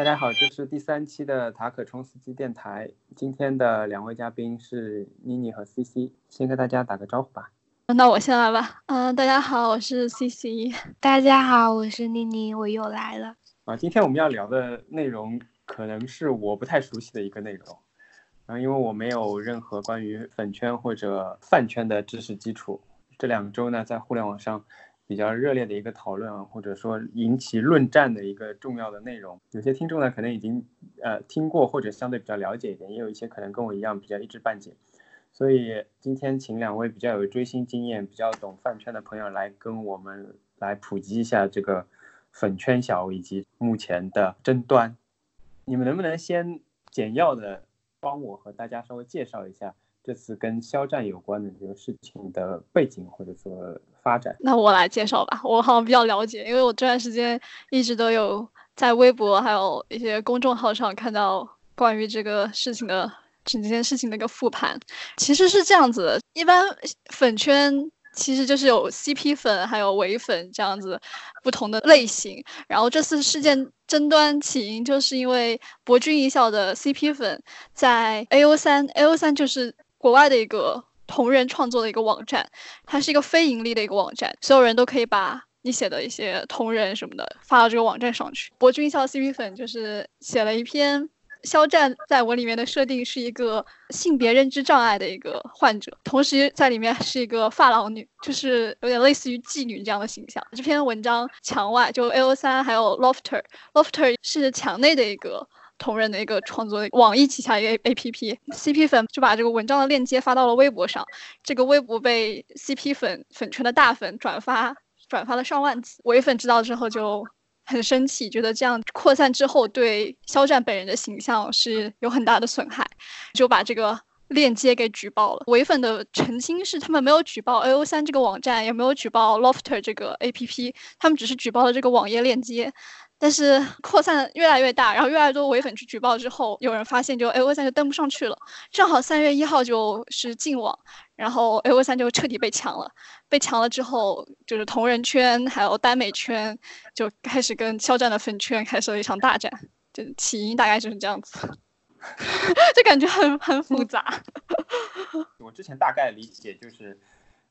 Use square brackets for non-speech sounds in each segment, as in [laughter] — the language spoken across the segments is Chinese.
大家好，这是第三期的塔可冲司机电台。今天的两位嘉宾是妮妮和 CC，先跟大家打个招呼吧。那我先来吧。嗯，大家好，我是 CC。大家好，我是妮妮，我又来了。啊，今天我们要聊的内容可能是我不太熟悉的一个内容。然后，因为我没有任何关于粉圈或者饭圈的知识基础，这两周呢，在互联网上。比较热烈的一个讨论啊，或者说引起论战的一个重要的内容，有些听众呢可能已经呃听过或者相对比较了解一点，也有一些可能跟我一样比较一知半解，所以今天请两位比较有追星经验、比较懂饭圈的朋友来跟我们来普及一下这个粉圈小以及目前的争端。你们能不能先简要的帮我和大家稍微介绍一下？这次跟肖战有关的这个事情的背景或者说发展，那我来介绍吧。我好像比较了解，因为我这段时间一直都有在微博还有一些公众号上看到关于这个事情的整件事情的一个复盘。其实是这样子的，一般粉圈其实就是有 CP 粉还有伪粉这样子不同的类型。然后这次事件争端起因就是因为博君一笑的 CP 粉在 AO 三，AO 三就是。国外的一个同人创作的一个网站，它是一个非盈利的一个网站，所有人都可以把你写的一些同人什么的发到这个网站上去。博君笑 CP 粉就是写了一篇肖战在我里面的设定是一个性别认知障碍的一个患者，同时在里面是一个发廊女，就是有点类似于妓女这样的形象。这篇文章墙外就 A O 三还有 Lofter，Lofter 是墙内的一个。同人的一个创作，网易旗下一个 A P P，CP 粉就把这个文章的链接发到了微博上，这个微博被 CP 粉粉圈的大粉转发，转发了上万次。伪粉知道之后就很生气，觉得这样扩散之后对肖战本人的形象是有很大的损害，就把这个链接给举报了。伪粉的澄清是，他们没有举报 A O 三这个网站，也没有举报 Lofter 这个 A P P，他们只是举报了这个网页链接。但是 [laughs] 扩散越来越大，然后越来越多伪粉去举报之后，有人发现就 A O 三就登不上去了。正好三月一号就是禁网，然后 A O 三就彻底被抢了。被抢了之后，就是同人圈还有耽美圈就开始跟肖战的粉圈开始了一场大战。就起因大概就是这样子，[laughs] 就感觉很很复杂。[laughs] 我之前大概理解就是。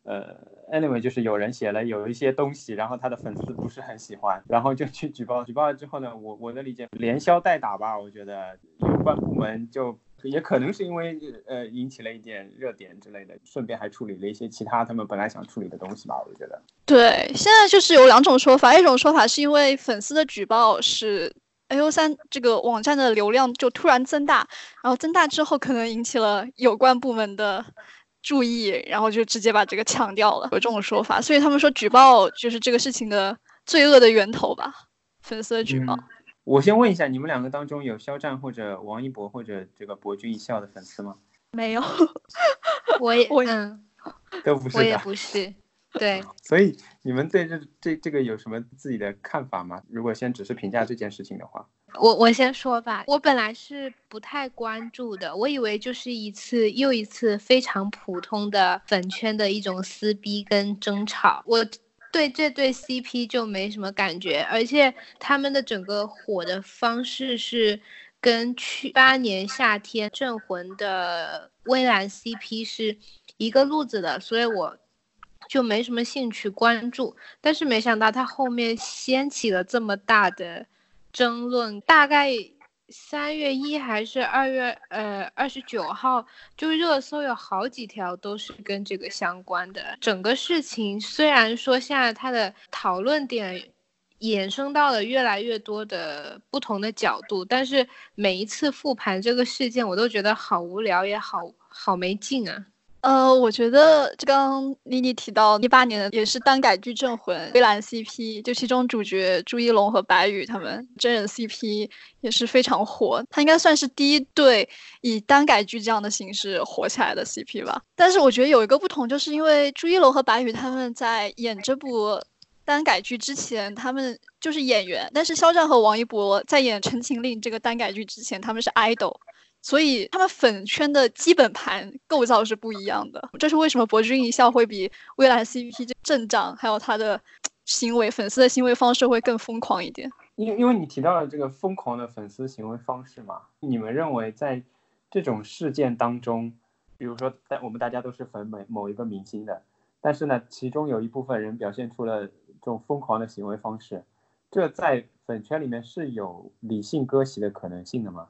呃，anyway，就是有人写了有一些东西，然后他的粉丝不是很喜欢，然后就去举报。举报了之后呢，我我的理解连消带打吧，我觉得有关部门就也可能是因为呃引起了一点热点之类的，顺便还处理了一些其他他们本来想处理的东西吧，我觉得。对，现在就是有两种说法，一种说法是因为粉丝的举报是 A O 三这个网站的流量就突然增大，然后增大之后可能引起了有关部门的。注意，然后就直接把这个抢掉了，有这种说法，所以他们说举报就是这个事情的罪恶的源头吧，粉丝的举报。我先问一下，你们两个当中有肖战或者王一博或者这个博君一笑的粉丝吗？没有，[laughs] 我也我嗯，[laughs] 都不是，我也不是。对，[laughs] 所以你们对这这这个有什么自己的看法吗？如果先只是评价这件事情的话，我我先说吧。我本来是不太关注的，我以为就是一次又一次非常普通的粉圈的一种撕逼跟争吵。我对这对 CP 就没什么感觉，而且他们的整个火的方式是跟去八年夏天镇魂的微蓝 CP 是一个路子的，所以我。就没什么兴趣关注，但是没想到他后面掀起了这么大的争论。大概三月一还是二月呃二十九号，就热搜有好几条都是跟这个相关的。整个事情虽然说现在它的讨论点衍生到了越来越多的不同的角度，但是每一次复盘这个事件，我都觉得好无聊也好好没劲啊。呃，我觉得就刚妮妮提到一八年的也是单改剧《镇魂》，微蓝 CP 就其中主角朱一龙和白宇他们真人 CP 也是非常火，他应该算是第一对以单改剧这样的形式火起来的 CP 吧。但是我觉得有一个不同，就是因为朱一龙和白宇他们在演这部单改剧之前，他们就是演员，但是肖战和王一博在演《陈情令》这个单改剧之前，他们是 idol。所以他们粉圈的基本盘构造是不一样的，这是为什么博君一笑会比蔚蓝 CP 这阵仗，还有他的行为，粉丝的行为方式会更疯狂一点。因因为你提到了这个疯狂的粉丝行为方式嘛，你们认为在这种事件当中，比如说在我们大家都是粉某某一个明星的，但是呢，其中有一部分人表现出了这种疯狂的行为方式，这在粉圈里面是有理性割席的可能性的吗？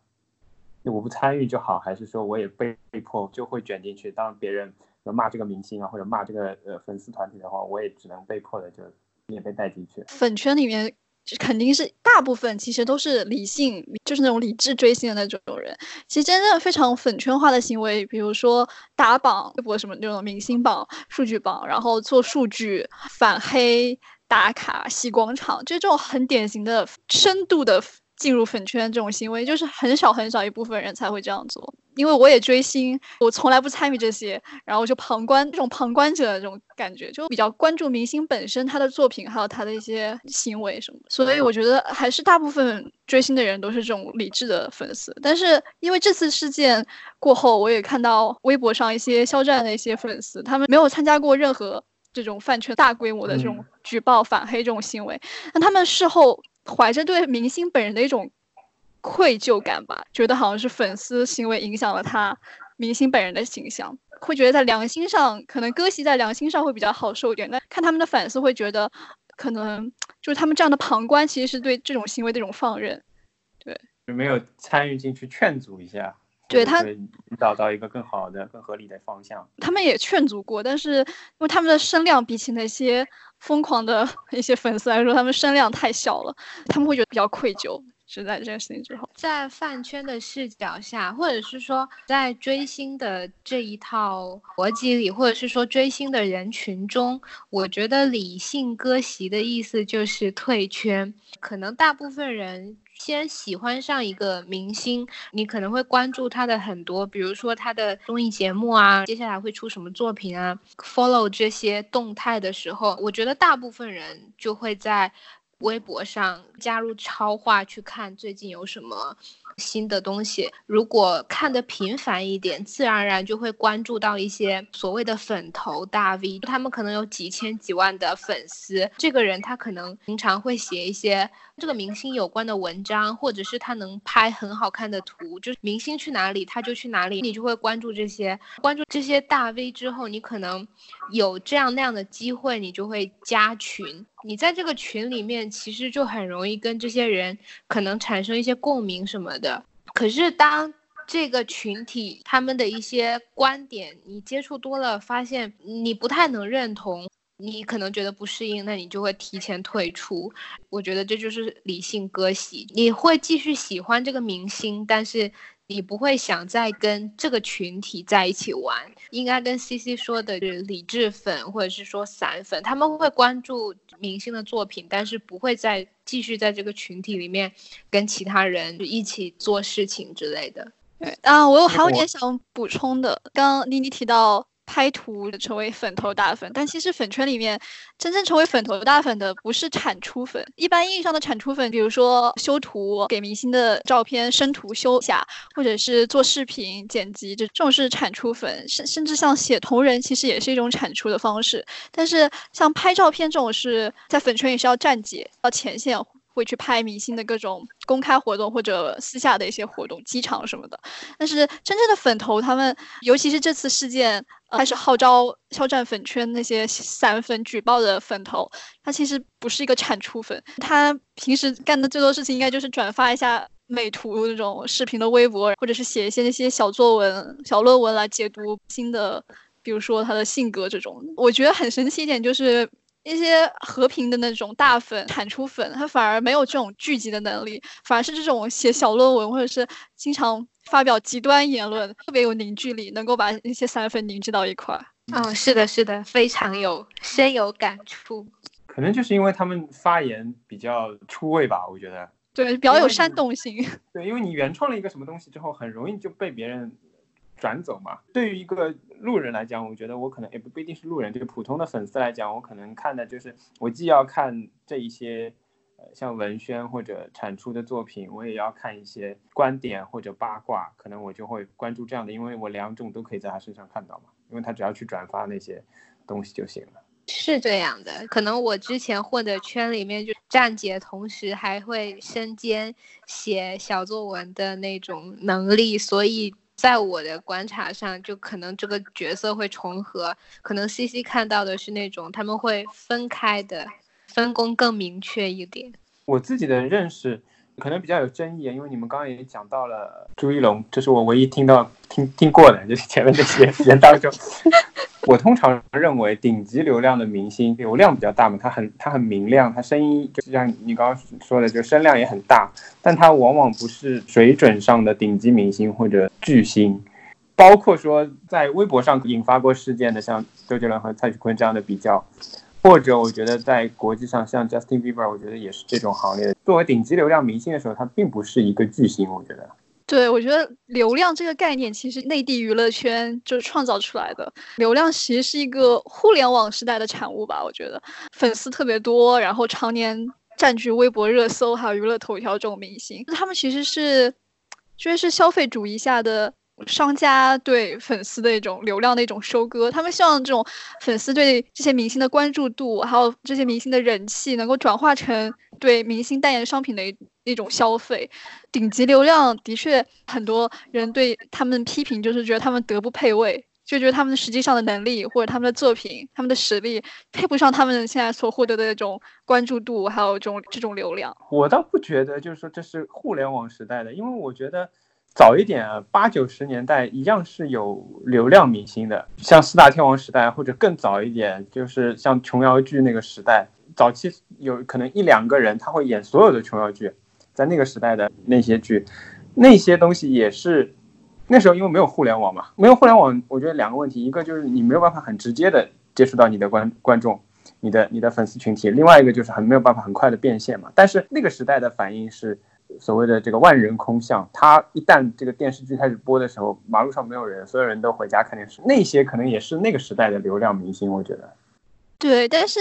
我不参与就好，还是说我也被迫就会卷进去？当别人要骂这个明星啊，或者骂这个呃粉丝团体的话，我也只能被迫的就也被带进去。粉圈里面肯定是大部分其实都是理性，就是那种理智追星的那种人。其实真正非常粉圈化的行为，比如说打榜、微博什么那种明星榜、数据榜，然后做数据、反黑、打卡、洗广场，就这种很典型的深度的。进入粉圈这种行为，就是很少很少一部分人才会这样做。因为我也追星，我从来不参与这些，然后就旁观这种旁观者的这种感觉，就比较关注明星本身他的作品，还有他的一些行为什么。所以我觉得还是大部分追星的人都是这种理智的粉丝。但是因为这次事件过后，我也看到微博上一些肖战的一些粉丝，他们没有参加过任何这种饭圈大规模的这种举报反黑这种行为，那他们事后。怀着对明星本人的一种愧疚感吧，觉得好像是粉丝行为影响了他明星本人的形象，会觉得在良心上可能歌席在良心上会比较好受一点。那看他们的反思会觉得，可能就是他们这样的旁观其实是对这种行为的一种放任，对，就没有参与进去劝阻一下。对他找到一个更好的、更合理的方向。他们也劝阻过，但是因为他们的声量比起那些疯狂的 [laughs] 一些粉丝来说，他们声量太小了，他们会觉得比较愧疚。是在这件事情之后，在饭圈的视角下，或者是说在追星的这一套逻辑里，或者是说追星的人群中，我觉得理性割席的意思就是退圈。可能大部分人。先喜欢上一个明星，你可能会关注他的很多，比如说他的综艺节目啊，接下来会出什么作品啊，follow 这些动态的时候，我觉得大部分人就会在微博上加入超话去看最近有什么。新的东西，如果看的频繁一点，自然而然就会关注到一些所谓的粉头大 V，他们可能有几千几万的粉丝。这个人他可能平常会写一些这个明星有关的文章，或者是他能拍很好看的图，就是明星去哪里他就去哪里，你就会关注这些，关注这些大 V 之后，你可能有这样那样的机会，你就会加群。你在这个群里面，其实就很容易跟这些人可能产生一些共鸣什么的。可是当这个群体他们的一些观点你接触多了，发现你不太能认同，你可能觉得不适应，那你就会提前退出。我觉得这就是理性割席。你会继续喜欢这个明星，但是。你不会想再跟这个群体在一起玩，应该跟 C C 说的是理智粉或者是说散粉，他们会关注明星的作品，但是不会再继续在这个群体里面跟其他人一起做事情之类的。对啊，我有还有点想补充的，刚刚妮妮提到。拍图成为粉头大粉，但其实粉圈里面真正成为粉头大粉的不是产出粉。一般意义上的产出粉，比如说修图给明星的照片生图修下，或者是做视频剪辑，这这种是产出粉。甚甚至像写同人，其实也是一种产出的方式。但是像拍照片这种，是在粉圈也是要站姐要前线。会去拍明星的各种公开活动或者私下的一些活动、机场什么的。但是真正的粉头，他们尤其是这次事件开始号召肖战粉圈那些散粉举报的粉头，他其实不是一个产出粉，他平时干的最多事情应该就是转发一下美图那种视频的微博，或者是写一些那些小作文、小论文来解读新的，比如说他的性格这种。我觉得很神奇一点就是。一些和平的那种大粉、产出粉，他反而没有这种聚集的能力，反而是这种写小论文或者是经常发表极端言论，特别有凝聚力，能够把那些散粉凝聚到一块儿。嗯，是的，是的，非常有深有感触。可能就是因为他们发言比较出位吧，我觉得。对，比较有煽动性。对，因为你原创了一个什么东西之后，很容易就被别人。转走嘛？对于一个路人来讲，我觉得我可能也不不一定是路人，这个普通的粉丝来讲，我可能看的就是我既要看这一些，呃，像文宣或者产出的作品，我也要看一些观点或者八卦，可能我就会关注这样的，因为我两种都可以在他身上看到嘛，因为他只要去转发那些东西就行了。是这样的，可能我之前混的圈里面就站姐，同时还会身兼写小作文的那种能力，所以在我的观察上，就可能这个角色会重合。可能西西看到的是那种他们会分开的，分工更明确一点。我自己的认识可能比较有争议，因为你们刚刚也讲到了朱一龙，这是我唯一听到听听过的，就是前面这些 [laughs] 人当中。我通常认为，顶级流量的明星流量比较大嘛，他很他很明亮，他声音就像你刚刚说的，就声量也很大，但他往往不是水准上的顶级明星或者巨星。包括说在微博上引发过事件的，像周杰伦和蔡徐坤这样的比较，或者我觉得在国际上像 Justin Bieber，我觉得也是这种行列。作为顶级流量明星的时候，他并不是一个巨星，我觉得。对，我觉得流量这个概念其实内地娱乐圈就是创造出来的。流量其实是一个互联网时代的产物吧？我觉得粉丝特别多，然后常年占据微博热搜还有娱乐头条这种明星，他们其实是，就是消费主义下的商家对粉丝的一种流量的一种收割。他们希望这种粉丝对这些明星的关注度，还有这些明星的人气，能够转化成对明星代言商品的。一种消费，顶级流量的确很多人对他们批评，就是觉得他们德不配位，就觉得他们的实际上的能力或者他们的作品、他们的实力配不上他们现在所获得的那种关注度，还有这种这种流量。我倒不觉得，就是说这是互联网时代的，因为我觉得早一点，八九十年代一样是有流量明星的，像四大天王时代，或者更早一点，就是像琼瑶剧那个时代，早期有可能一两个人他会演所有的琼瑶剧。在那个时代的那些剧，那些东西也是那时候因为没有互联网嘛，没有互联网，我觉得两个问题，一个就是你没有办法很直接的接触到你的观观众，你的你的粉丝群体，另外一个就是很没有办法很快的变现嘛。但是那个时代的反应是所谓的这个万人空巷，它一旦这个电视剧开始播的时候，马路上没有人，所有人都回家看电视，那些可能也是那个时代的流量明星，我觉得。对，但是。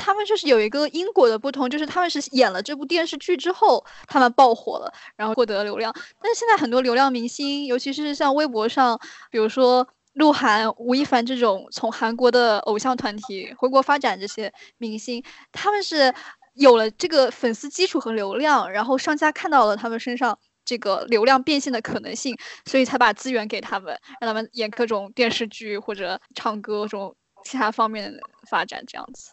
他们就是有一个因果的不同，就是他们是演了这部电视剧之后，他们爆火了，然后获得流量。但是现在很多流量明星，尤其是像微博上，比如说鹿晗、吴亦凡这种从韩国的偶像团体回国发展这些明星，他们是有了这个粉丝基础和流量，然后商家看到了他们身上这个流量变现的可能性，所以才把资源给他们，让他们演各种电视剧或者唱歌这种其他方面发展，这样子。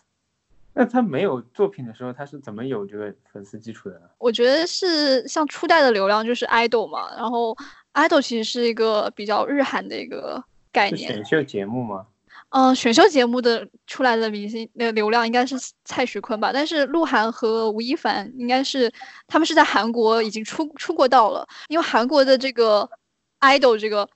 那他没有作品的时候，他是怎么有这个粉丝基础的呢？我觉得是像初代的流量就是 idol 嘛，然后 idol 其实是一个比较日韩的一个概念。选秀节目吗？嗯，选秀节目的出来的明星，那个流量应该是蔡徐坤吧？但是鹿晗和吴亦凡应该是他们是在韩国已经出出过道了，因为韩国的这个 idol 这个。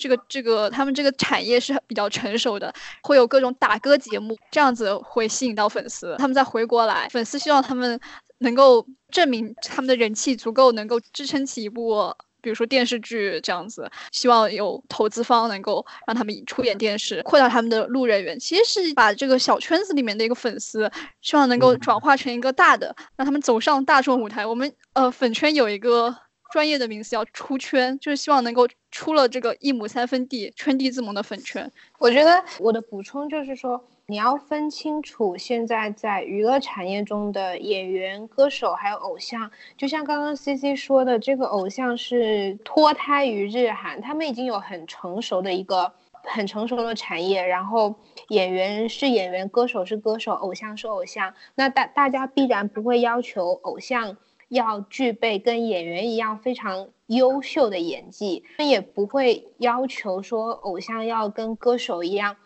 这个这个他们这个产业是比较成熟的，会有各种打歌节目，这样子会吸引到粉丝。他们再回国来，粉丝希望他们能够证明他们的人气足够，能够支撑起一部，比如说电视剧这样子。希望有投资方能够让他们出演电视，扩大他们的路人缘。其实是把这个小圈子里面的一个粉丝，希望能够转化成一个大的，让他们走上大众舞台。我们呃粉圈有一个。专业的名词叫出圈，就是希望能够出了这个一亩三分地，圈地自萌的粉圈。我觉得我的补充就是说，你要分清楚现在在娱乐产业中的演员、歌手还有偶像。就像刚刚 C C 说的，这个偶像是脱胎于日韩，他们已经有很成熟的一个很成熟的产业，然后演员是演员，歌手是歌手，偶像是偶像。那大大家必然不会要求偶像。要具备跟演员一样非常优秀的演技，也不会要求说偶像要跟歌手一样，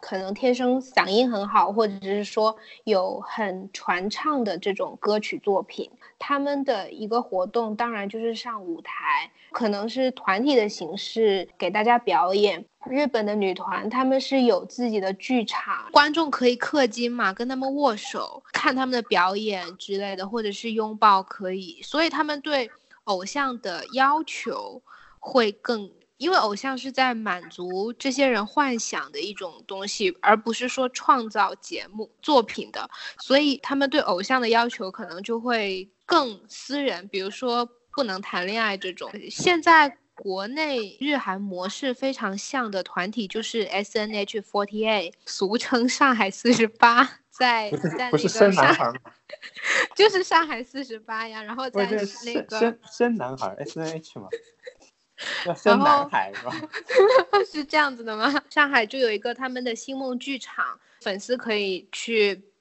可能天生嗓音很好，或者是说有很传唱的这种歌曲作品。他们的一个活动当然就是上舞台，可能是团体的形式给大家表演。日本的女团，他们是有自己的剧场，观众可以氪金嘛，跟他们握手，看他们的表演之类的，或者是拥抱可以。所以他们对偶像的要求会更，因为偶像是在满足这些人幻想的一种东西，而不是说创造节目作品的，所以他们对偶像的要求可能就会更私人，比如说不能谈恋爱这种。现在。国内日韩模式非常像的团体，就是 S N H forty eight，俗称上海四十八，在在不是生男孩吗？就是上海四十八呀，然后在那个生生男孩 S N H 嘛，要生男孩是吧？[laughs] 是这样子的吗？上海就有一个他们的星梦剧场，粉丝可以去。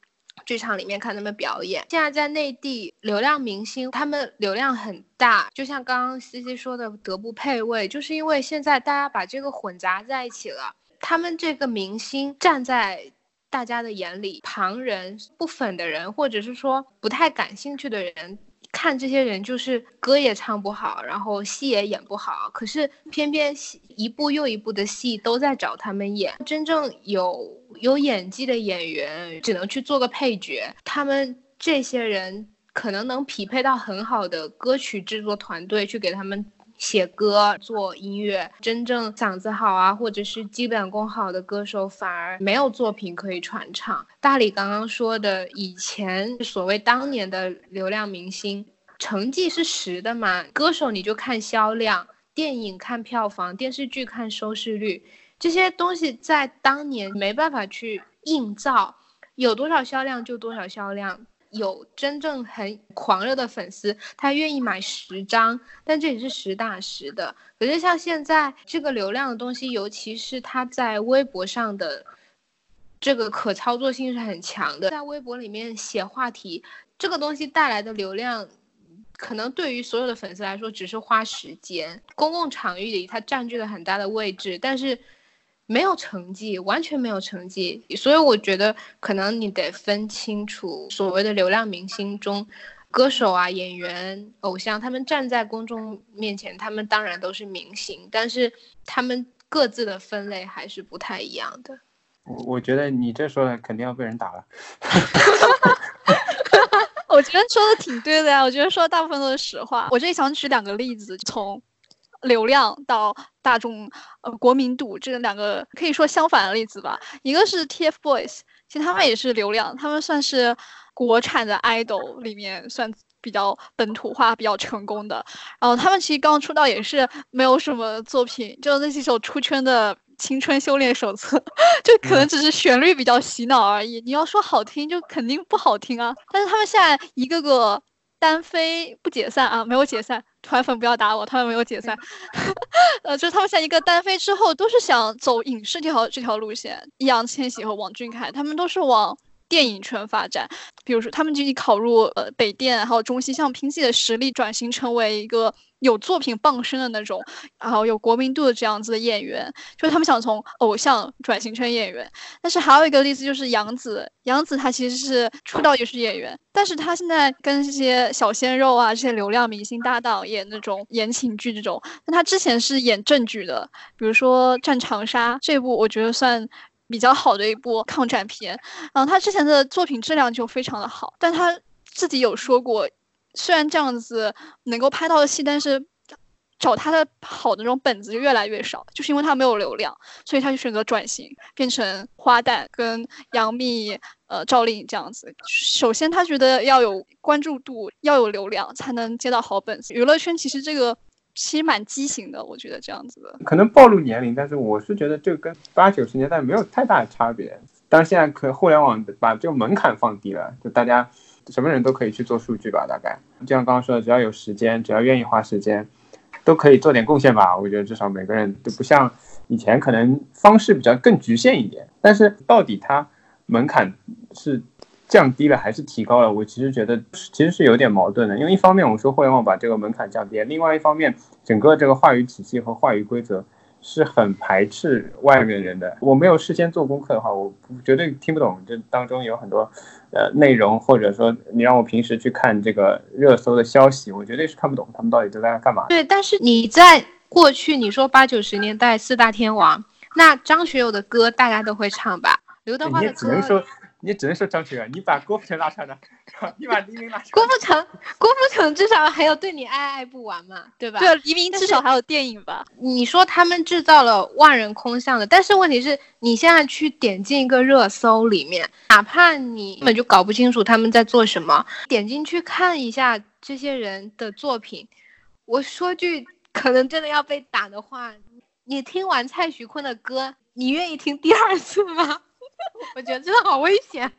剧场里面看他们表演。现在在内地，流量明星他们流量很大，就像刚刚西西说的德不配位，就是因为现在大家把这个混杂在一起了。他们这个明星站在大家的眼里，旁人不粉的人，或者是说不太感兴趣的人。看这些人就是歌也唱不好，然后戏也演不好，可是偏偏一部又一部的戏都在找他们演。真正有有演技的演员只能去做个配角。他们这些人可能能匹配到很好的歌曲制作团队去给他们写歌、做音乐。真正嗓子好啊，或者是基本功好的歌手反而没有作品可以传唱。大理刚刚说的，以前所谓当年的流量明星，成绩是实的嘛？歌手你就看销量，电影看票房，电视剧看收视率，这些东西在当年没办法去硬造，有多少销量就多少销量。有真正很狂热的粉丝，他愿意买十张，但这也是实打实的。可是像现在这个流量的东西，尤其是他在微博上的。这个可操作性是很强的，在微博里面写话题，这个东西带来的流量，可能对于所有的粉丝来说只是花时间。公共场域里它占据了很大的位置，但是没有成绩，完全没有成绩。所以我觉得可能你得分清楚，所谓的流量明星中，歌手啊、演员、偶像，他们站在公众面前，他们当然都是明星，但是他们各自的分类还是不太一样的。我我觉得你这说的肯定要被人打了。[laughs] 我觉得说的挺对的呀，我觉得说的大部分都是实话。我这里想举两个例子，从流量到大众呃国民度这两个可以说相反的例子吧。一个是 TFBOYS，其实他们也是流量，他们算是国产的 idol 里面算比较本土化、比较成功的。然后他们其实刚出道也是没有什么作品，就那几首出圈的。青春修炼手册，[laughs] 就可能只是旋律比较洗脑而已。你要说好听，就肯定不好听啊。但是他们现在一个个单飞不解散啊，没有解散，团粉不要打我，他们没有解散。[laughs] [laughs] 呃，就是他们现在一个单飞之后，都是想走影视这条这条路线。易烊千玺和王俊凯，他们都是往。电影圈发展，比如说他们积极考入呃北电，还有中戏像凭自己的实力转型成为一个有作品傍身的那种，然后有国民度的这样子的演员，就是他们想从偶像转型成演员。但是还有一个例子就是杨紫，杨紫她其实是出道也是演员，但是她现在跟这些小鲜肉啊这些流量明星搭档演那种言情剧这种，但她之前是演正剧的，比如说《战长沙》这部，我觉得算。比较好的一部抗战片，嗯，他之前的作品质量就非常的好，但他自己有说过，虽然这样子能够拍到的戏，但是找他的好的那种本子就越来越少，就是因为他没有流量，所以他就选择转型，变成花旦跟杨幂、呃赵丽颖这样子。首先他觉得要有关注度，要有流量，才能接到好本子。娱乐圈其实这个。其实蛮畸形的，我觉得这样子的，可能暴露年龄，但是我是觉得这跟八九十年代没有太大的差别。但是现在可互联网把这个门槛放低了，就大家什么人都可以去做数据吧，大概就像刚刚说的，只要有时间，只要愿意花时间，都可以做点贡献吧。我觉得至少每个人都不像以前，可能方式比较更局限一点。但是到底它门槛是？降低了还是提高了？我其实觉得其实是有点矛盾的，因为一方面我们说互联网把这个门槛降低，另外一方面整个这个话语体系和话语规则是很排斥外面人的。我没有事先做功课的话，我绝对听不懂这当中有很多呃内容，或者说你让我平时去看这个热搜的消息，我绝对是看不懂他们到底都在干嘛。对，但是你在过去你说八九十年代四大天王，那张学友的歌大家都会唱吧？刘德华的歌。你只能说张学友，你把郭富城拉出来，你把黎明拉出来。郭富城，郭富城至少还有对你爱爱不完嘛，对吧？对，黎明至少还有电影吧。你说他们制造了万人空巷的，但是问题是你现在去点进一个热搜里面，哪怕你根本就搞不清楚他们在做什么，点进去看一下这些人的作品，我说句可能真的要被打的话，你听完蔡徐坤的歌，你愿意听第二次吗？[laughs] 我觉得真的好危险。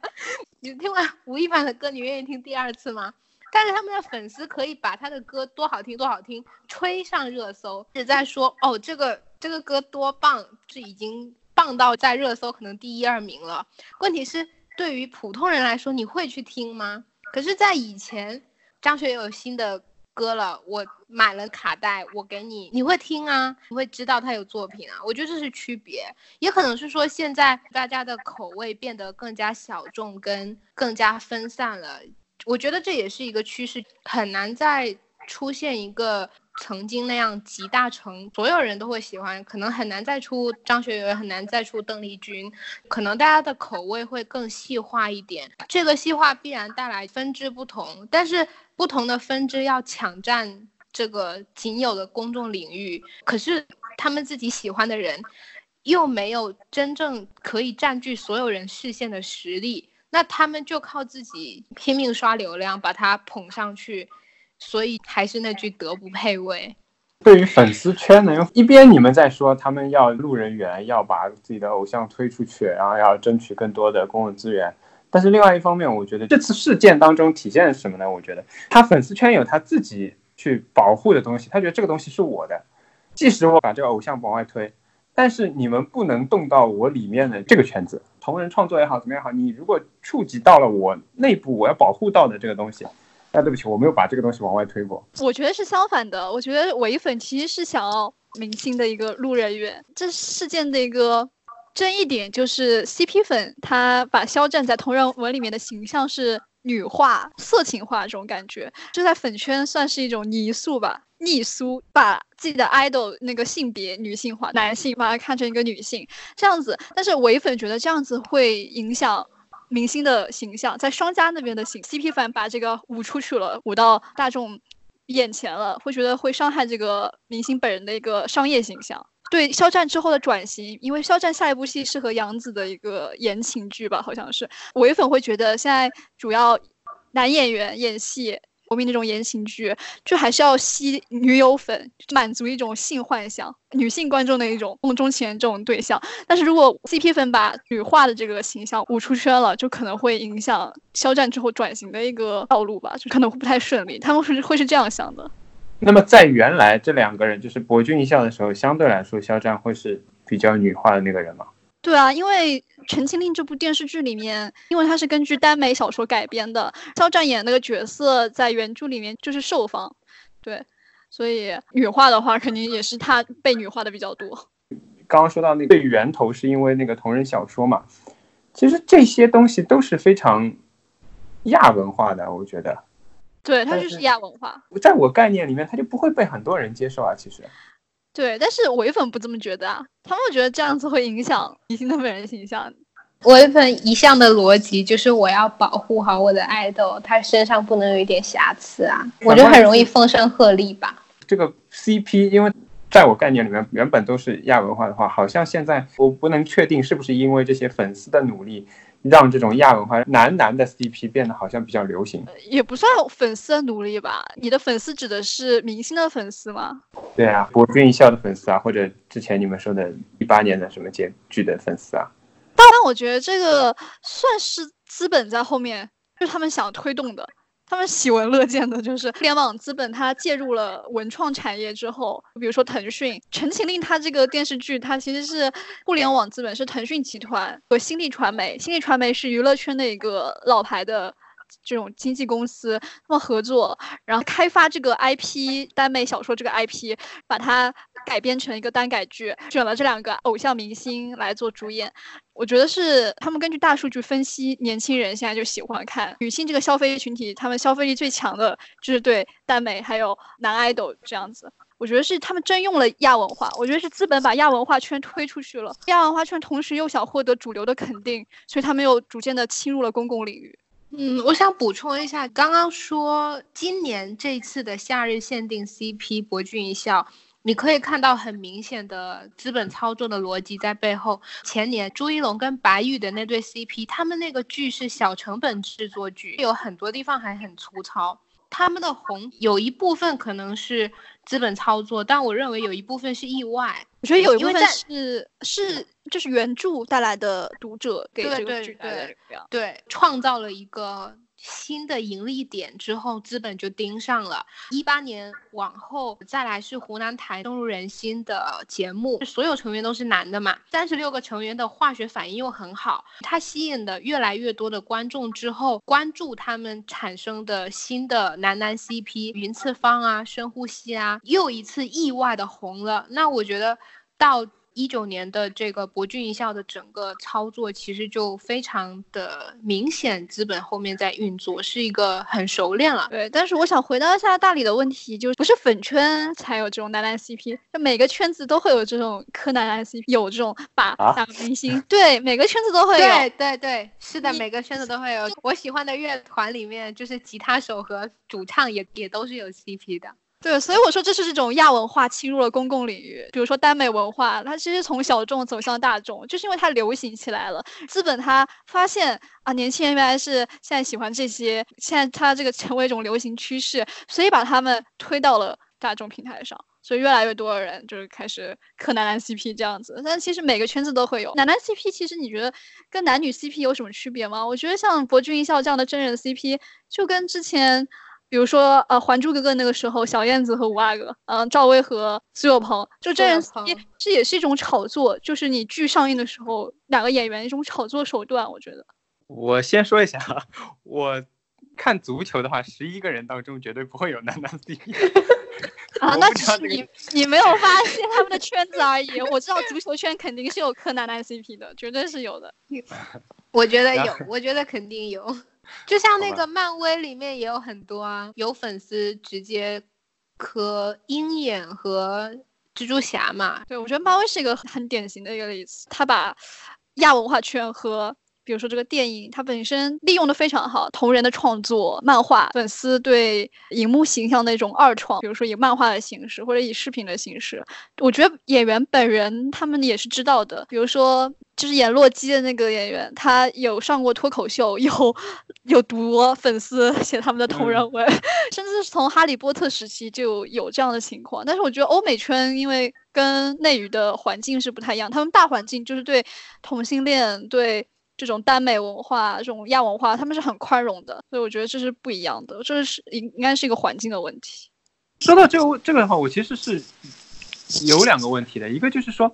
你听完吴亦凡的歌，你愿意听第二次吗？但是他们的粉丝可以把他的歌多好听多好听吹上热搜，一直在说哦这个这个歌多棒，这已经棒到在热搜可能第一二名了。问题是对于普通人来说，你会去听吗？可是，在以前，张学友新的歌了，我买了卡带，我给你，你会听啊？你会知道他有作品啊？我觉得这是区别，也可能是说现在大家的口味变得更加小众，跟更加分散了。我觉得这也是一个趋势，很难再出现一个曾经那样集大成，所有人都会喜欢，可能很难再出张学友，也很难再出邓丽君，可能大家的口味会更细化一点。这个细化必然带来分支不同，但是不同的分支要抢占这个仅有的公众领域，可是他们自己喜欢的人，又没有真正可以占据所有人视线的实力。那他们就靠自己拼命刷流量，把它捧上去，所以还是那句德不配位。对于粉丝圈呢，一边你们在说他们要路人缘，要把自己的偶像推出去，然后要争取更多的公共资源，但是另外一方面，我觉得这次事件当中体现什么呢？我觉得他粉丝圈有他自己去保护的东西，他觉得这个东西是我的，即使我把这个偶像往外推。但是你们不能动到我里面的这个圈子，同人创作也好，怎么样好，你如果触及到了我内部我要保护到的这个东西，那对不起，我没有把这个东西往外推过。我觉得是相反的，我觉得唯粉其实是想要明星的一个路人缘。这事件的一个争议点就是 CP 粉他把肖战在同人文里面的形象是女化、色情化这种感觉，这在粉圈算是一种泥塑吧。逆苏把自己的 idol 那个性别女性化，男性把它看成一个女性这样子，但是唯粉觉得这样子会影响明星的形象，在商家那边的形 CP 粉把这个舞出去了，舞到大众眼前了，会觉得会伤害这个明星本人的一个商业形象。对肖战之后的转型，因为肖战下一部戏是和杨紫的一个言情剧吧，好像是唯粉会觉得现在主要男演员演戏。国民那种言情剧，就还是要吸女友粉，满足一种性幻想、女性观众的一种梦中情人这种对象。但是如果 CP 粉把女化的这个形象舞出圈了，就可能会影响肖战之后转型的一个道路吧，就可能会不太顺利。他们是会是这样想的。那么在原来这两个人就是博君一笑的时候，相对来说肖战会是比较女化的那个人吗？对啊，因为《陈情令》这部电视剧里面，因为它是根据耽美小说改编的，肖战演那个角色在原著里面就是受方，对，所以女化的话，肯定也是他被女化的比较多。刚刚说到那个源头是因为那个同人小说嘛，其实这些东西都是非常亚文化的，我觉得。对，它就是亚文化。在我概念里面，它就不会被很多人接受啊，其实。对，但是唯粉不这么觉得啊，他们觉得这样子会影响明星的本人形象。唯粉一向的逻辑就是我要保护好我的爱豆，他身上不能有一点瑕疵啊，我觉得很容易风声鹤唳吧。这个 CP，因为在我概念里面原本都是亚文化的话，好像现在我不能确定是不是因为这些粉丝的努力。让这种亚文化男男的 CP 变得好像比较流行，也不算粉丝的努力吧？你的粉丝指的是明星的粉丝吗？对啊，博君一笑的粉丝啊，或者之前你们说的一八年的什么结剧的粉丝啊。但我觉得这个算是资本在后面，就是他们想推动的。他们喜闻乐见的就是互联网资本，它介入了文创产业之后，比如说腾讯《陈情令》，它这个电视剧，它其实是互联网资本，是腾讯集团和新力传媒，新力传媒是娱乐圈的一个老牌的。这种经纪公司，他们合作，然后开发这个 IP 耽美小说这个 IP，把它改编成一个单改剧，选了这两个偶像明星来做主演。我觉得是他们根据大数据分析，年轻人现在就喜欢看女性这个消费群体，他们消费力最强的就是对耽美还有男 idol 这样子。我觉得是他们真用了亚文化，我觉得是资本把亚文化圈推出去了，亚文化圈同时又想获得主流的肯定，所以他们又逐渐的侵入了公共领域。嗯，我想补充一下，刚刚说今年这次的夏日限定 CP 博君一笑，你可以看到很明显的资本操作的逻辑在背后。前年朱一龙跟白玉的那对 CP，他们那个剧是小成本制作剧，有很多地方还很粗糙。他们的红有一部分可能是资本操作，但我认为有一部分是意外。我觉得有一部分是是就是原著带来的读者给这个剧带来的流量，对，创造了一个。新的盈利点之后，资本就盯上了。一八年往后再来是湖南台深入人心的节目，所有成员都是男的嘛，三十六个成员的化学反应又很好，它吸引的越来越多的观众之后，关注他们产生的新的男男 CP，云次方啊，深呼吸啊，又一次意外的红了。那我觉得到。一九年的这个博君一笑的整个操作，其实就非常的明显，资本后面在运作，是一个很熟练了。对，但是我想回答一下大理的问题，就是不是粉圈才有这种男男 CP，就每个圈子都会有这种柯南男 CP，有这种把大明星，对，每个圈子都会有。对对对，是的，每个圈子都会有。我喜欢的乐团里面，就是吉他手和主唱也也都是有 CP 的。对，所以我说这是这种亚文化侵入了公共领域。比如说耽美文化，它其实从小众走向大众，就是因为它流行起来了。资本它发现啊，年轻人原来是现在喜欢这些，现在它这个成为一种流行趋势，所以把他们推到了大众平台上。所以越来越多的人就是开始磕男男 CP 这样子。但其实每个圈子都会有男男 CP。其实你觉得跟男女 CP 有什么区别吗？我觉得像博君一笑这样的真人 CP，就跟之前。比如说，呃，《还珠格格》那个时候，小燕子和五阿哥，嗯，赵薇和苏有朋，就这人，这也是一种炒作，就是你剧上映的时候，两个演员一种炒作手段，我觉得。我先说一下，[laughs] 我看足球的话，十一个人当中绝对不会有男男 CP。[laughs] 啊，那只是你你没有发 [laughs] 现他们的圈子而已。我知道足球圈肯定是有磕男男 CP 的，绝对是有的。我觉得有，我觉得肯定有。就像那个漫威里面也有很多啊，有粉丝直接磕鹰眼和蜘蛛侠嘛。对，我觉得漫威是一个很典型的一个例子，他把亚文化圈和。比如说这个电影，它本身利用的非常好，同人的创作、漫画、粉丝对荧幕形象的一种二创，比如说以漫画的形式或者以视频的形式，我觉得演员本人他们也是知道的。比如说，就是演洛基的那个演员，他有上过脱口秀，有有读粉丝写他们的同人文，甚至是从哈利波特时期就有这样的情况。但是我觉得欧美圈因为跟内娱的环境是不太一样，他们大环境就是对同性恋对。这种耽美文化，这种亚文化，他们是很宽容的，所以我觉得这是不一样的，这是应应该是一个环境的问题。说到这个这个的话，我其实是有两个问题的，一个就是说，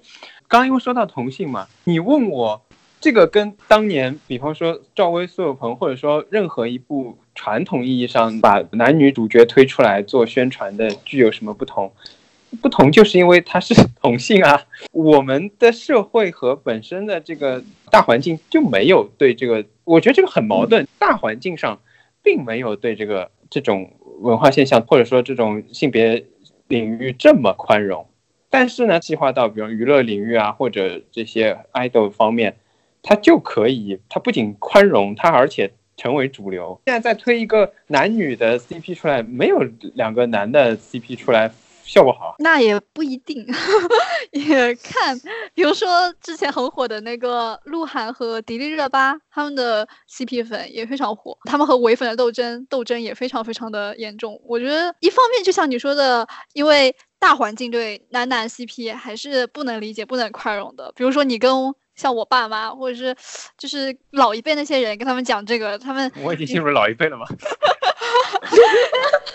刚刚因为说到同性嘛，你问我这个跟当年，比方说赵薇、苏有朋，或者说任何一部传统意义上把男女主角推出来做宣传的剧有什么不同？不同就是因为他是 [laughs] 同性啊，我们的社会和本身的这个大环境就没有对这个，我觉得这个很矛盾。大环境上并没有对这个这种文化现象或者说这种性别领域这么宽容，但是呢，细化到比如娱乐领域啊或者这些 idol 方面，它就可以，它不仅宽容，它而且成为主流。现在再推一个男女的 CP 出来，没有两个男的 CP 出来。效果好，那也不一定，[laughs] 也看，比如说之前很火的那个鹿晗和迪丽热巴，他们的 CP 粉也非常火，他们和唯粉的斗争斗争也非常非常的严重。我觉得一方面就像你说的，因为大环境对男男 CP 还是不能理解、不能宽容的。比如说你跟像我爸妈，或者是就是老一辈那些人跟他们讲这个，他们我已经进入老一辈了吗？[laughs] [laughs]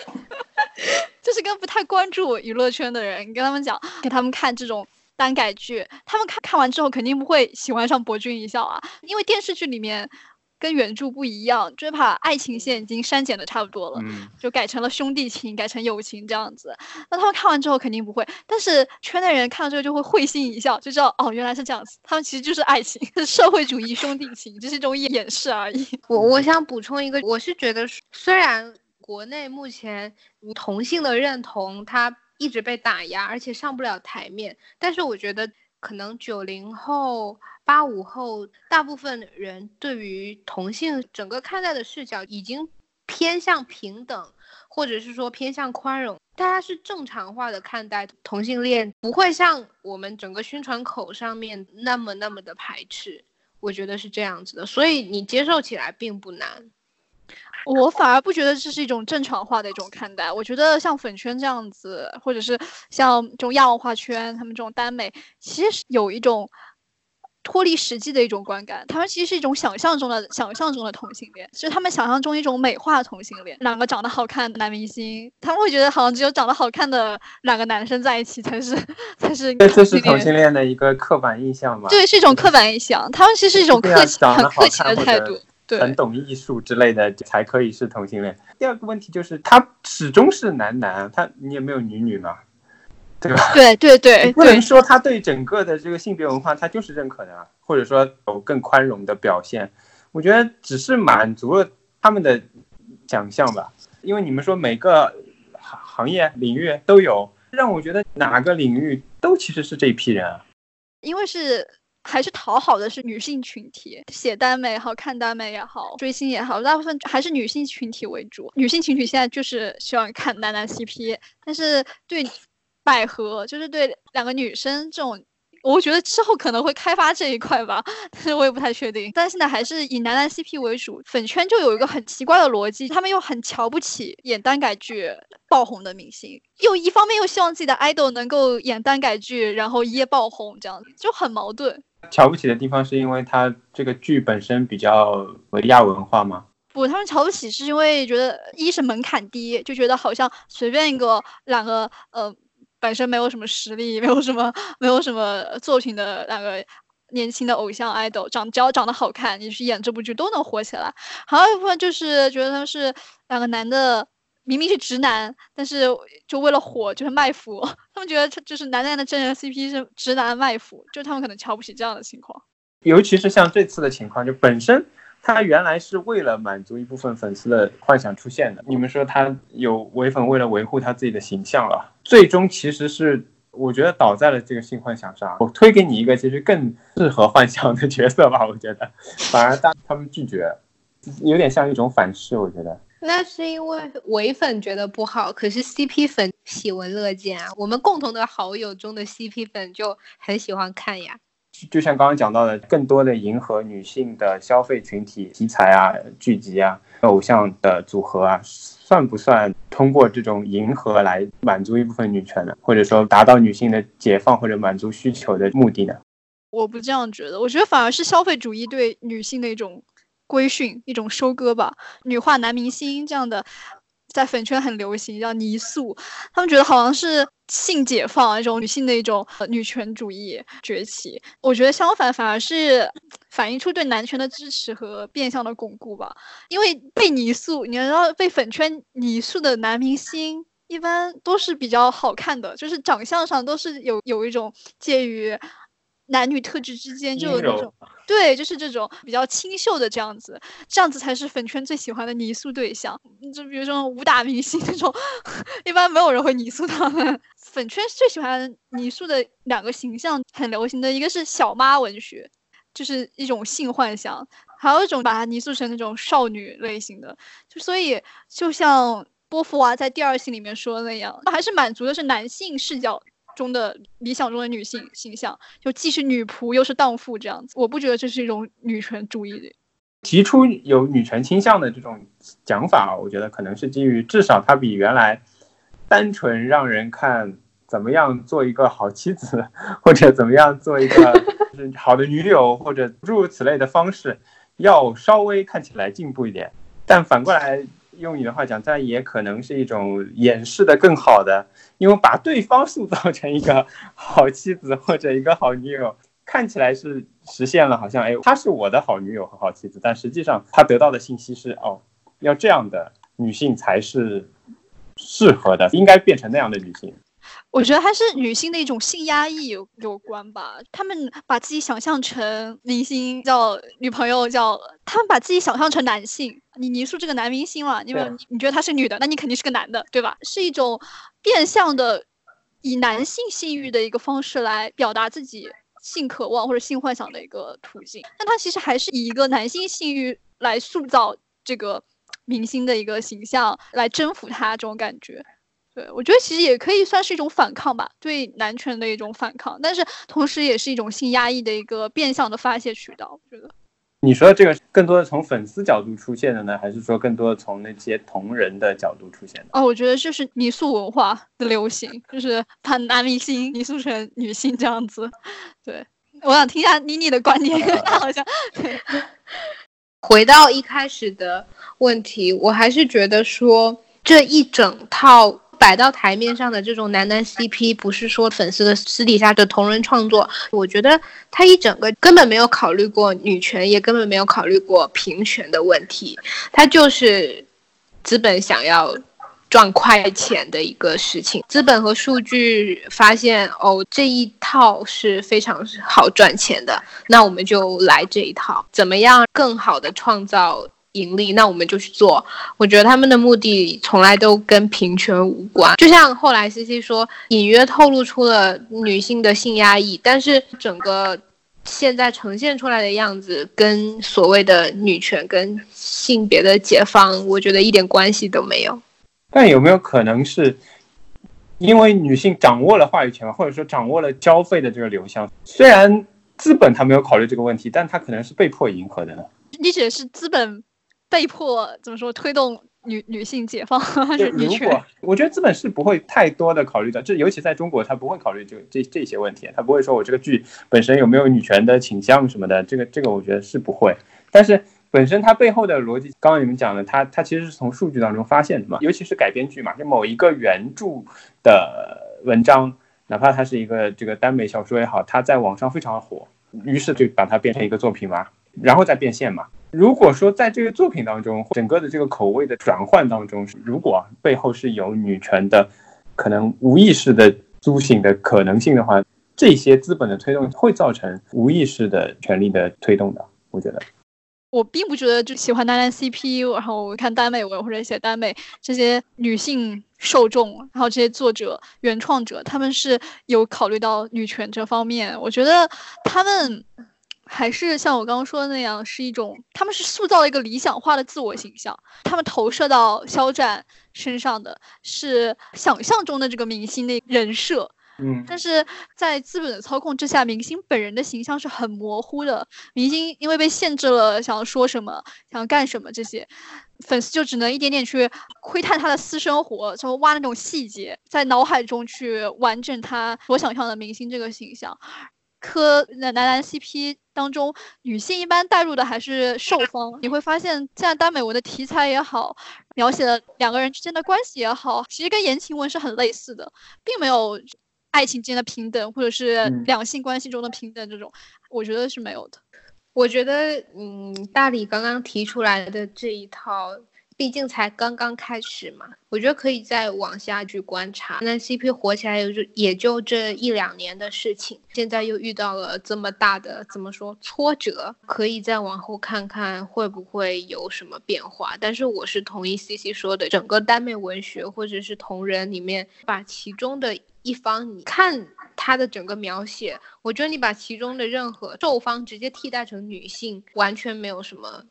就是跟不太关注娱乐圈的人，你跟他们讲，给他们看这种单改剧，他们看看完之后肯定不会喜欢上博君一笑啊，因为电视剧里面跟原著不一样，就是把爱情线已经删减的差不多了，就改成了兄弟情，改成友情这样子。那他们看完之后肯定不会，但是圈内人看到这个就会会心一笑，就知道哦，原来是这样子，他们其实就是爱情，是 [laughs] 社会主义兄弟情，这是一种掩饰而已。我我想补充一个，我是觉得虽然。国内目前同性的认同，它一直被打压，而且上不了台面。但是我觉得，可能九零后、八五后大部分人对于同性整个看待的视角已经偏向平等，或者是说偏向宽容。大家是正常化的看待同性恋，不会像我们整个宣传口上面那么那么的排斥。我觉得是这样子的，所以你接受起来并不难。我反而不觉得这是一种正常化的一种看待。我觉得像粉圈这样子，或者是像这种亚文化圈，他们这种耽美，其实有一种。脱离实际的一种观感，他们其实是一种想象中的想象中的同性恋，是他们想象中一种美化同性恋。两个长得好看的男明星，他们会觉得好像只有长得好看的两个男生在一起才是才是。这是同性恋的一个刻板印象吧？对，是一种刻板印象。他们其实是一种客气、很客气的态度，对，很懂艺术之类的才可以是同性恋。第二个问题就是，他始终是男男，他你也没有女女嘛。对吧？对对对，不能说他对整个的这个性别文化他就是认可的，或者说有更宽容的表现。我觉得只是满足了他们的想象吧。因为你们说每个行行业领域都有，让我觉得哪个领域都其实是这一批人啊。因为是还是讨好的是女性群体，写耽美也好看耽美也好，追星也好，大部分还是女性群体为主。女性群体现在就是喜欢看男男 CP，但是对。百合就是对两个女生这种，我觉得之后可能会开发这一块吧，但是我也不太确定。但现在还是以男男 CP 为主。粉圈就有一个很奇怪的逻辑，他们又很瞧不起演耽改剧爆红的明星，又一方面又希望自己的 idol 能够演耽改剧，然后一夜爆红，这样子就很矛盾。瞧不起的地方是因为他这个剧本身比较亚文化吗？不，他们瞧不起是因为觉得一是门槛低，就觉得好像随便一个两个呃。本身没有什么实力，没有什么没有什么作品的两个年轻的偶像 idol，长只要长得好看，你去演这部剧都能火起来。还有一部分就是觉得他们是两个男的，明明是直男，但是就为了火就是卖腐。[laughs] 他们觉得就是男男的真人 CP 是直男卖腐，就他们可能瞧不起这样的情况。尤其是像这次的情况，就本身。他原来是为了满足一部分粉丝的幻想出现的。你们说他有唯粉为了维护他自己的形象了，最终其实是我觉得倒在了这个性幻想上。我推给你一个其实更适合幻想的角色吧，我觉得反而大他们拒绝，有点像一种反噬。我觉得那是因为唯粉觉得不好，可是 CP 粉喜闻乐见啊。我们共同的好友中的 CP 粉就很喜欢看呀。就像刚刚讲到的，更多的迎合女性的消费群体题材啊、剧集啊、偶像的组合啊，算不算通过这种迎合来满足一部分女权呢？或者说达到女性的解放或者满足需求的目的呢？我不这样觉得，我觉得反而是消费主义对女性的一种规训、一种收割吧。女化男明星这样的。在粉圈很流行，叫泥塑，他们觉得好像是性解放，一种女性的一种女权主义崛起。我觉得相反，反而是反映出对男权的支持和变相的巩固吧。因为被泥塑，你知道被粉圈泥塑的男明星，一般都是比较好看的，就是长相上都是有有一种介于。男女特质之间就有那种，对，就是这种比较清秀的这样子，这样子才是粉圈最喜欢的泥塑对象。就比如说武打明星那种，[laughs] 一般没有人会泥塑他们。粉圈最喜欢泥塑的两个形象很流行的一个是小妈文学，就是一种性幻想；还有一种把它泥塑成那种少女类型的。就所以，就像波伏娃在第二性里面说的那样，还是满足的是男性视角。中的理想中的女性形象，就既是女仆又是荡妇这样子，我不觉得这是一种女权主义的。提出有女权倾向的这种讲法，我觉得可能是基于至少它比原来单纯让人看怎么样做一个好妻子，或者怎么样做一个 [laughs] 好的女友，或者诸如此类的方式，要稍微看起来进步一点。但反过来。用你的话讲，这也可能是一种掩饰的更好的，因为把对方塑造成一个好妻子或者一个好女友，[laughs] 看起来是实现了，好像哎，她是我的好女友和好妻子，但实际上她得到的信息是，哦，要这样的女性才是适合的，应该变成那样的女性。我觉得还是女性的一种性压抑有有关吧。她们把自己想象成明星，叫女朋友，叫她们把自己想象成男性。你泥塑这个男明星了，因为你你觉得他是女的，那你肯定是个男的，对吧？是一种变相的以男性性欲的一个方式来表达自己性渴望或者性幻想的一个途径。但他其实还是以一个男性性欲来塑造这个明星的一个形象，来征服他这种感觉。对，我觉得其实也可以算是一种反抗吧，对男权的一种反抗，但是同时也是一种性压抑的一个变相的发泄渠道。我觉得，你说的这个更多的从粉丝角度出现的呢，还是说更多的从那些同人的角度出现的？哦，我觉得就是泥塑文化的流行，就是把男明星泥塑成女性这样子。对，我想听一下妮妮的观点，[laughs] 她好像对。回到一开始的问题，我还是觉得说这一整套。摆到台面上的这种男男 CP，不是说粉丝的私底下的同人创作，我觉得他一整个根本没有考虑过女权，也根本没有考虑过平权的问题，他就是资本想要赚快钱的一个事情。资本和数据发现，哦，这一套是非常好赚钱的，那我们就来这一套，怎么样更好的创造？盈利，那我们就去做。我觉得他们的目的从来都跟平权无关。就像后来 C C 说，隐约透露出了女性的性压抑，但是整个现在呈现出来的样子跟所谓的女权跟性别的解放，我觉得一点关系都没有。但有没有可能是因为女性掌握了话语权，或者说掌握了交费的这个流向？虽然资本他没有考虑这个问题，但他可能是被迫迎合的呢？你指的是资本？被迫怎么说推动女女性解放？如果我觉得资本是不会太多的考虑的，这尤其在中国，他不会考虑这这这些问题，他不会说我这个剧本身有没有女权的倾向什么的，这个这个我觉得是不会。但是本身它背后的逻辑，刚刚你们讲的，它它其实是从数据当中发现的嘛，尤其是改编剧嘛，就某一个原著的文章，哪怕它是一个这个耽美小说也好，它在网上非常火，于是就把它变成一个作品嘛，然后再变现嘛。如果说在这个作品当中，整个的这个口味的转换当中，如果背后是有女权的可能无意识的苏醒的可能性的话，这些资本的推动会造成无意识的权利的推动的。我觉得，我并不觉得就喜欢单单 CP，然后看耽美文或者写耽美这些女性受众，然后这些作者原创者，他们是有考虑到女权这方面。我觉得他们。还是像我刚刚说的那样，是一种他们是塑造了一个理想化的自我形象，他们投射到肖战身上的是想象中的这个明星的人设，嗯，但是在资本的操控之下，明星本人的形象是很模糊的，明星因为被限制了想要说什么、想要干什么这些，粉丝就只能一点点去窥探他的私生活，就挖那种细节，在脑海中去完整他所想象的明星这个形象。科男男 CP 当中，女性一般带入的还是受方。你会发现，现在耽美文的题材也好，描写的两个人之间的关系也好，其实跟言情文是很类似的，并没有爱情间的平等，或者是两性关系中的平等这种，我觉得是没有的。我觉得，嗯，大理刚刚提出来的这一套。毕竟才刚刚开始嘛，我觉得可以再往下去观察。那 CP 火起来也就也就这一两年的事情，现在又遇到了这么大的怎么说挫折，可以再往后看看会不会有什么变化。但是我是同意 CC 说的，整个耽美文学或者是同人里面，把其中的一方，你看他的整个描写，我觉得你把其中的任何受方直接替代成女性，完全没有什么。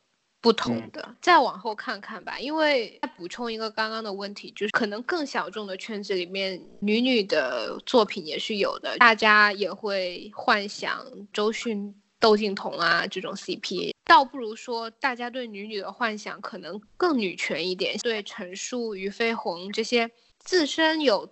不同的，再往后看看吧。因为再补充一个刚刚的问题，就是可能更小众的圈子里面，女女的作品也是有的，大家也会幻想周迅、窦靖童啊这种 CP，倒不如说大家对女女的幻想可能更女权一点。对陈数、俞飞鸿这些自身有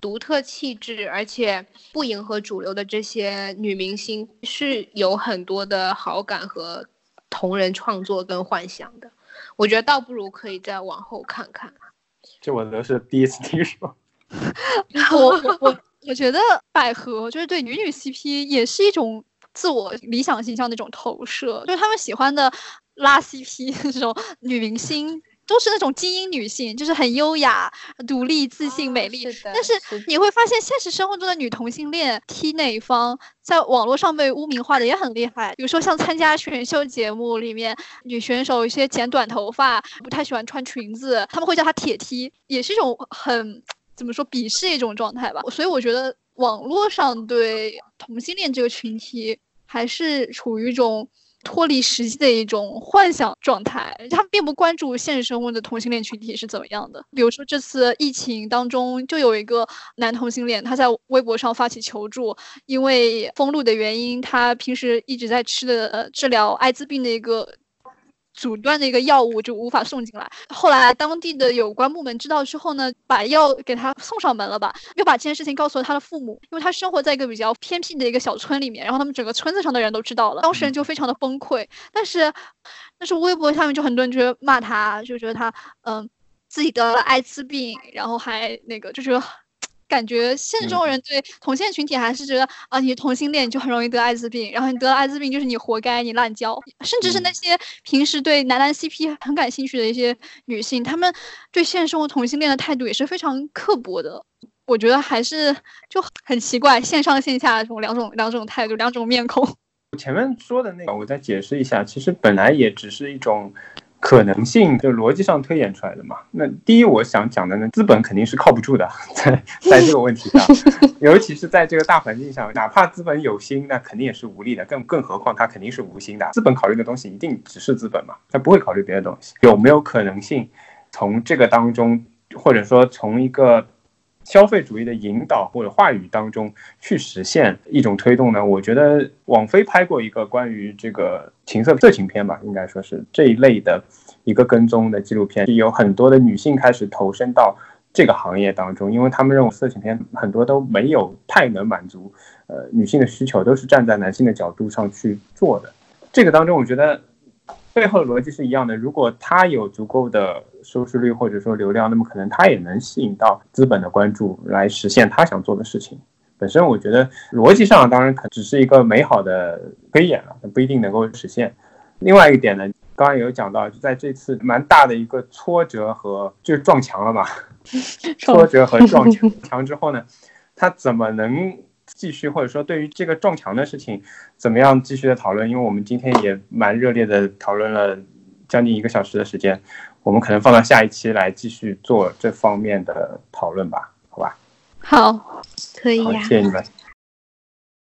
独特气质，而且不迎合主流的这些女明星，是有很多的好感和。同人创作跟幻想的，我觉得倒不如可以再往后看看。这我都是第一次听说。[laughs] 我我我我觉得百合就是对女女 CP 也是一种自我理想形象的一种投射，就是他们喜欢的拉 CP 这种女明星。都是那种精英女性，就是很优雅、独立、自信、美丽。但是你会发现，现实生活中的女同性恋 T 那一方，在网络上被污名化的也很厉害。比如说，像参加选秀节目里面，女选手有些剪短头发，不太喜欢穿裙子，他们会叫她铁 T，，也是一种很怎么说鄙视一种状态吧。所以我觉得网络上对同性恋这个群体还是处于一种脱离实际的一种幻想状态，他并不关注现实生活的同性恋群体是怎么样的。比如说这次疫情当中，就有一个男同性恋，他在微博上发起求助，因为封路的原因，他平时一直在吃的治疗艾滋病的一个。阻断的一个药物就无法送进来。后来当地的有关部门知道之后呢，把药给他送上门了吧，又把这件事情告诉了他的父母，因为他生活在一个比较偏僻的一个小村里面，然后他们整个村子上的人都知道了，当事人就非常的崩溃。但是，但是微博下面就很多人就骂他，就觉得他嗯自己得了艾滋病，然后还那个就是。感觉现实中人对同性群体还是觉得啊，你同性恋就很容易得艾滋病，然后你得了艾滋病就是你活该，你滥交。甚至是那些平时对男男 CP 很感兴趣的一些女性，她们对现实生活同性恋的态度也是非常刻薄的。我觉得还是就很奇怪，线上线下这种两种两种态度，两种面孔。前面说的那个，我再解释一下，其实本来也只是一种。可能性就逻辑上推演出来的嘛？那第一，我想讲的呢，资本肯定是靠不住的，[laughs] 在在这个问题上，[laughs] 尤其是在这个大环境上，哪怕资本有心，那肯定也是无力的，更更何况它肯定是无心的。资本考虑的东西一定只是资本嘛，它不会考虑别的东西。有没有可能性从这个当中，或者说从一个？消费主义的引导或者话语当中去实现一种推动呢？我觉得网飞拍过一个关于这个情色色情片吧，应该说是这一类的一个跟踪的纪录片，有很多的女性开始投身到这个行业当中，因为他们认为色情片很多都没有太能满足呃女性的需求，都是站在男性的角度上去做的。这个当中，我觉得。背后的逻辑是一样的。如果他有足够的收视率或者说流量，那么可能他也能吸引到资本的关注，来实现他想做的事情。本身我觉得逻辑上当然可只是一个美好的推演了，不一定能够实现。另外一点呢，刚刚有讲到，就在这次蛮大的一个挫折和就是撞墙了嘛，[laughs] 挫折和撞墙 [laughs] 墙之后呢，他怎么能？继续，或者说对于这个撞墙的事情，怎么样继续的讨论？因为我们今天也蛮热烈的讨论了将近一个小时的时间，我们可能放到下一期来继续做这方面的讨论吧，好吧？好，可以呀，谢谢你们。